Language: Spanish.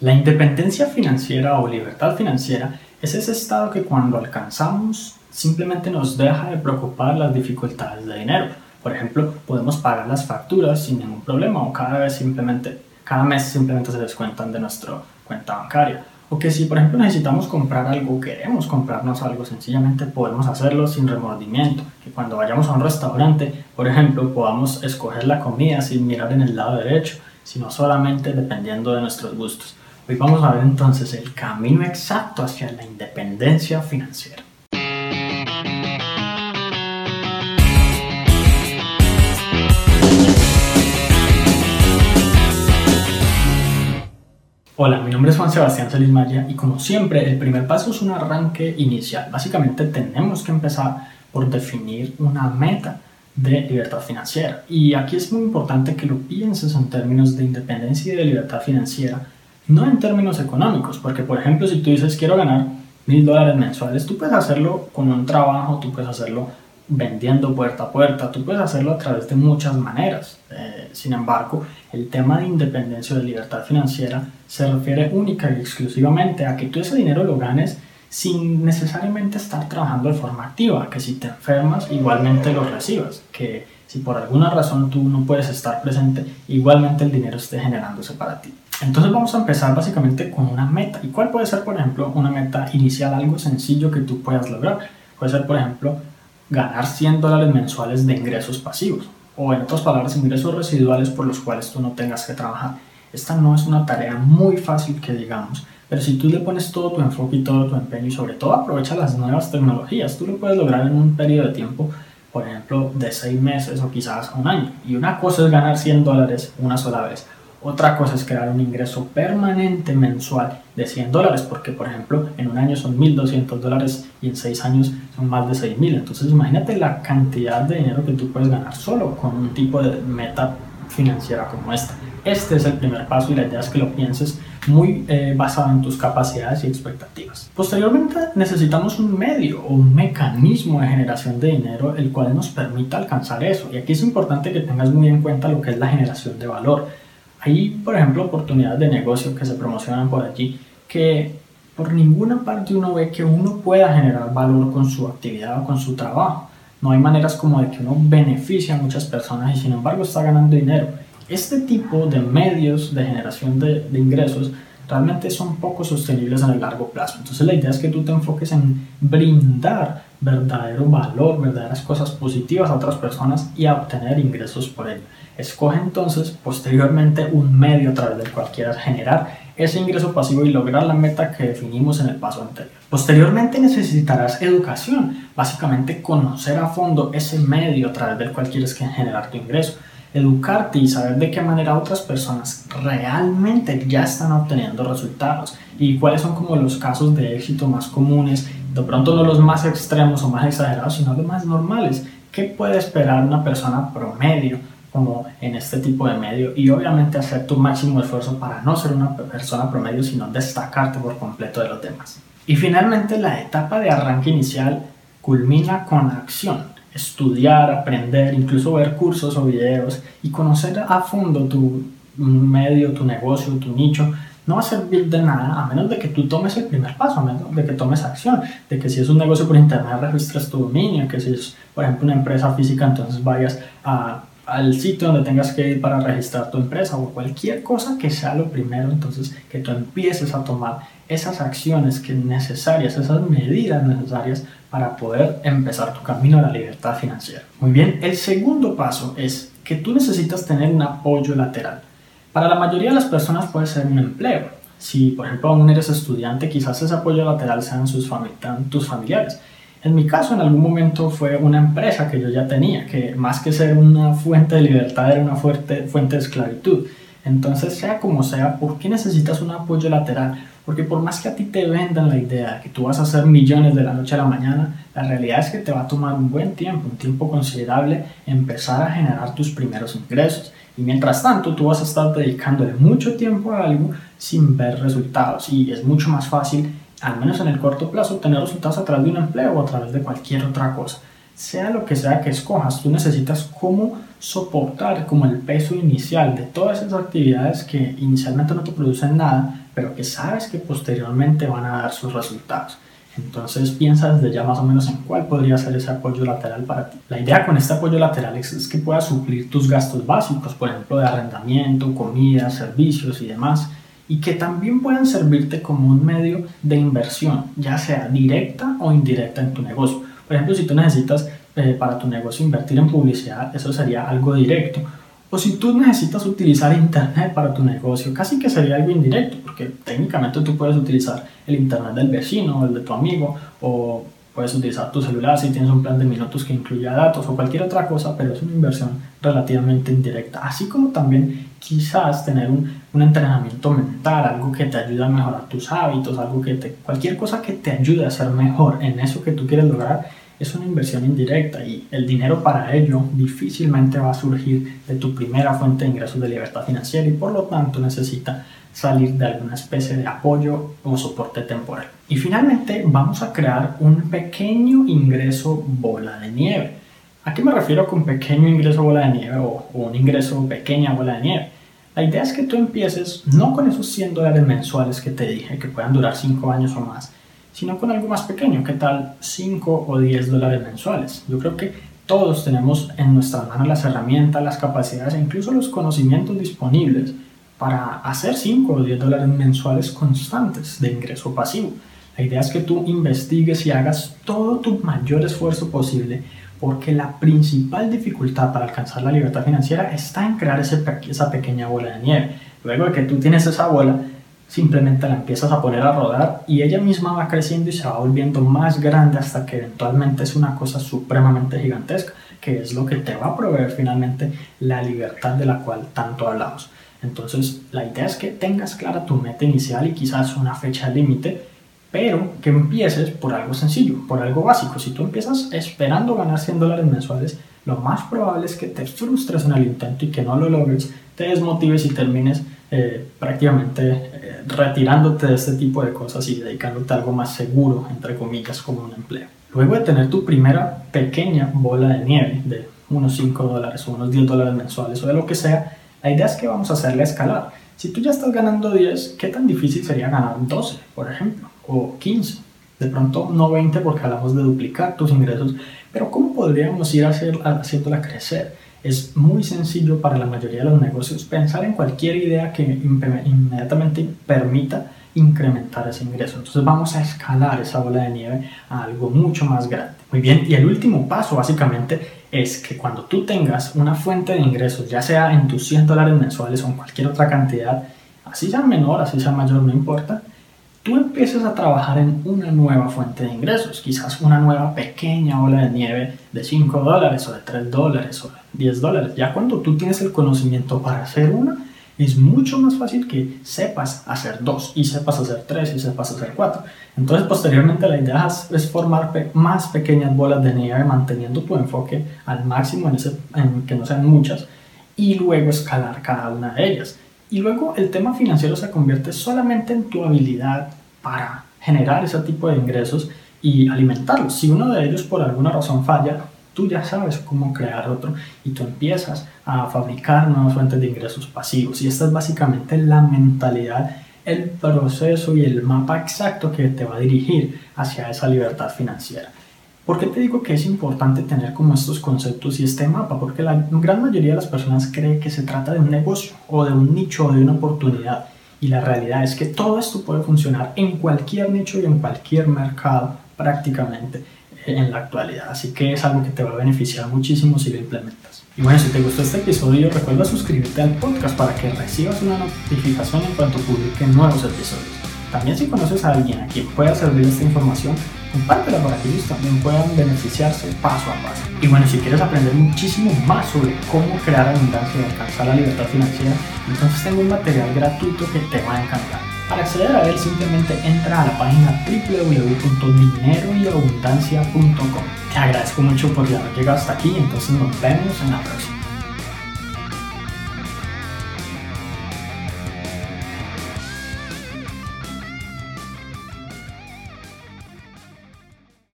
La independencia financiera o libertad financiera es ese estado que cuando alcanzamos simplemente nos deja de preocupar las dificultades de dinero. Por ejemplo, podemos pagar las facturas sin ningún problema o cada vez simplemente cada mes simplemente se descuentan de nuestra cuenta bancaria. O que si por ejemplo necesitamos comprar algo, queremos comprarnos algo, sencillamente podemos hacerlo sin remordimiento. Que cuando vayamos a un restaurante, por ejemplo, podamos escoger la comida sin mirar en el lado derecho, sino solamente dependiendo de nuestros gustos. Hoy vamos a ver entonces el camino exacto hacia la independencia financiera. Hola, mi nombre es Juan Sebastián Celis Maya y como siempre el primer paso es un arranque inicial. Básicamente tenemos que empezar por definir una meta de libertad financiera. Y aquí es muy importante que lo pienses en términos de independencia y de libertad financiera no en términos económicos, porque por ejemplo si tú dices quiero ganar mil dólares mensuales, tú puedes hacerlo con un trabajo, tú puedes hacerlo vendiendo puerta a puerta, tú puedes hacerlo a través de muchas maneras. Eh, sin embargo, el tema de independencia o de libertad financiera se refiere única y exclusivamente a que tú ese dinero lo ganes sin necesariamente estar trabajando de forma activa, que si te enfermas igualmente lo recibas, que si por alguna razón tú no puedes estar presente, igualmente el dinero esté generándose para ti. Entonces vamos a empezar básicamente con una meta. ¿Y cuál puede ser, por ejemplo, una meta inicial, algo sencillo que tú puedas lograr? Puede ser, por ejemplo, ganar 100 dólares mensuales de ingresos pasivos o en otras palabras, ingresos residuales por los cuales tú no tengas que trabajar. Esta no es una tarea muy fácil que digamos, pero si tú le pones todo tu enfoque y todo tu empeño y sobre todo aprovecha las nuevas tecnologías, tú lo puedes lograr en un periodo de tiempo, por ejemplo, de seis meses o quizás un año. Y una cosa es ganar 100 dólares una sola vez. Otra cosa es crear un ingreso permanente mensual de 100 dólares, porque por ejemplo en un año son 1.200 dólares y en 6 años son más de 6.000. Entonces imagínate la cantidad de dinero que tú puedes ganar solo con un tipo de meta financiera como esta. Este es el primer paso y la idea es que lo pienses muy eh, basado en tus capacidades y expectativas. Posteriormente necesitamos un medio o un mecanismo de generación de dinero el cual nos permita alcanzar eso. Y aquí es importante que tengas muy en cuenta lo que es la generación de valor hay, por ejemplo, oportunidades de negocio que se promocionan por allí que por ninguna parte uno ve que uno pueda generar valor con su actividad o con su trabajo. No hay maneras como de que uno beneficie a muchas personas y sin embargo está ganando dinero. Este tipo de medios de generación de, de ingresos realmente son poco sostenibles en el largo plazo. Entonces la idea es que tú te enfoques en brindar verdadero valor, verdaderas cosas positivas a otras personas y a obtener ingresos por ello. Escoge entonces posteriormente un medio a través del cual quieras generar ese ingreso pasivo y lograr la meta que definimos en el paso anterior. Posteriormente necesitarás educación, básicamente conocer a fondo ese medio a través del cual quieres generar tu ingreso educarte y saber de qué manera otras personas realmente ya están obteniendo resultados y cuáles son como los casos de éxito más comunes, de pronto no los más extremos o más exagerados, sino los más normales. ¿Qué puede esperar una persona promedio como en este tipo de medio? Y obviamente hacer tu máximo esfuerzo para no ser una persona promedio, sino destacarte por completo de los demás. Y finalmente la etapa de arranque inicial culmina con acción estudiar, aprender, incluso ver cursos o videos y conocer a fondo tu medio, tu negocio, tu nicho, no va a servir de nada a menos de que tú tomes el primer paso, a menos de que tomes acción, de que si es un negocio por internet registres tu dominio, que si es, por ejemplo, una empresa física, entonces vayas a, al sitio donde tengas que ir para registrar tu empresa o cualquier cosa que sea lo primero, entonces que tú empieces a tomar esas acciones que necesarias, esas medidas necesarias para poder empezar tu camino a la libertad financiera. Muy bien, el segundo paso es que tú necesitas tener un apoyo lateral. Para la mayoría de las personas puede ser un empleo. Si, por ejemplo, aún eres estudiante, quizás ese apoyo lateral sean sus tus familiares. En mi caso, en algún momento fue una empresa que yo ya tenía, que más que ser una fuente de libertad era una fuerte fuente de esclavitud. Entonces, sea como sea, ¿por qué necesitas un apoyo lateral? Porque por más que a ti te vendan la idea de que tú vas a hacer millones de la noche a la mañana, la realidad es que te va a tomar un buen tiempo, un tiempo considerable, empezar a generar tus primeros ingresos. Y mientras tanto, tú vas a estar dedicándole mucho tiempo a algo sin ver resultados. Y es mucho más fácil, al menos en el corto plazo, tener resultados a través de un empleo o a través de cualquier otra cosa. Sea lo que sea que escojas, tú necesitas cómo soportar como el peso inicial de todas esas actividades que inicialmente no te producen nada, pero que sabes que posteriormente van a dar sus resultados. Entonces piensa desde ya más o menos en cuál podría ser ese apoyo lateral para ti. La idea con este apoyo lateral es, que puedas suplir tus gastos básicos, por ejemplo, de arrendamiento, comida, servicios y demás, y que también puedan servirte como un medio de inversión, ya sea directa o indirecta en tu negocio. Por ejemplo, si tú necesitas eh, para tu negocio invertir en publicidad, eso sería algo directo. O si tú necesitas utilizar Internet para tu negocio, casi que sería algo indirecto, porque técnicamente tú puedes utilizar el Internet del vecino el de tu amigo, o puedes utilizar tu celular si tienes un plan de minutos que incluya datos o cualquier otra cosa, pero es una inversión relativamente indirecta. Así como también quizás tener un, un entrenamiento mental, algo que te ayude a mejorar tus hábitos, algo que te, cualquier cosa que te ayude a ser mejor en eso que tú quieres lograr, es una inversión indirecta y el dinero para ello difícilmente va a surgir de tu primera fuente de ingresos de libertad financiera y por lo tanto necesita salir de alguna especie de apoyo o soporte temporal. Y finalmente vamos a crear un pequeño ingreso bola de nieve. ¿A qué me refiero con pequeño ingreso bola de nieve o, un ingreso pequeña bola de nieve? La idea es que tú empieces no con esos 100 dólares mensuales que te dije, que puedan durar 5 años o más, sino con algo más pequeño, ¿qué tal 5 o 10 dólares mensuales? Yo creo que todos tenemos en nuestra mano las herramientas, las capacidades e incluso los conocimientos disponibles para hacer 5 o 10 dólares mensuales constantes de ingreso pasivo. La idea es que tú investigues y hagas todo tu mayor esfuerzo posible porque la principal dificultad para alcanzar la libertad financiera está en crear ese, esa pequeña bola de nieve. Luego de que tú tienes esa bola, simplemente la empiezas a poner a rodar y ella misma va creciendo y se va volviendo más grande hasta que eventualmente es una cosa supremamente gigantesca, que es lo que te va a proveer finalmente la libertad de la cual tanto hablamos. Entonces, la idea es que tengas clara tu meta inicial y quizás una fecha límite, pero que empieces por algo sencillo, por algo básico. Si tú empiezas esperando ganar 100 dólares mensuales, lo más probable es que te frustres en el intento y que no lo logres, te desmotives y termines eh, prácticamente eh, retirándote de este tipo de cosas y dedicándote a algo más seguro, entre comillas, como un empleo. Luego de tener tu primera pequeña bola de nieve de unos 5 dólares o unos 10 dólares mensuales o de lo que sea, la idea es que vamos a hacerle escalar. Si tú ya estás ganando 10, ¿qué tan difícil sería ganar 12, por ejemplo? O 15. De pronto no 20 porque hablamos de duplicar tus ingresos, pero ¿cómo podríamos ir hacer, haciéndola crecer? Es muy sencillo para la mayoría de los negocios pensar en cualquier idea que inmediatamente permita incrementar ese ingreso. Entonces vamos a escalar esa bola de nieve a algo mucho más grande. Muy bien, y el último paso básicamente es que cuando tú tengas una fuente de ingresos, ya sea en tus 100 dólares mensuales o en cualquier otra cantidad, así sea menor, así sea mayor, no importa, tú empieces a trabajar en una nueva fuente de ingresos, quizás una nueva pequeña ola de nieve de 5 dólares o de 3 dólares o de 10 dólares. Ya cuando tú tienes el conocimiento para hacer una, es mucho más fácil que sepas hacer dos y sepas hacer tres y sepas hacer cuatro. Entonces, posteriormente, la idea es formar más pequeñas bolas de nieve manteniendo tu enfoque al máximo en, ese, en que no sean muchas y luego escalar cada una de ellas. Y luego el tema financiero se convierte solamente en tu habilidad para generar ese tipo de ingresos y alimentarlos. Si uno de ellos por alguna razón falla, tú ya sabes cómo crear otro y tú empiezas a fabricar nuevas fuentes de ingresos pasivos. Y esta es básicamente la mentalidad, el proceso y el mapa exacto que te va a dirigir hacia esa libertad financiera. ¿Por qué te digo que es importante tener como estos conceptos y este mapa? Porque la gran mayoría de las personas cree que se trata de un negocio o de un nicho o de una oportunidad y la realidad es que todo esto puede funcionar en cualquier nicho y en cualquier mercado prácticamente en la actualidad. Así que es algo que te va a beneficiar muchísimo si lo implementas. Y bueno, si te gustó este episodio, recuerda suscribirte al podcast para que recibas una notificación en cuanto publique nuevos episodios. También si conoces a alguien a quien pueda servir esta información, compártela para que ellos también puedan beneficiarse paso a paso. Y bueno, si quieres aprender muchísimo más sobre cómo crear abundancia y alcanzar la libertad financiera, entonces tengo un material gratuito que te va a encantar. Para acceder a él simplemente entra a la página www.dineroyabundancia.com. Te agradezco mucho por haber llegado hasta aquí, entonces nos vemos en la próxima.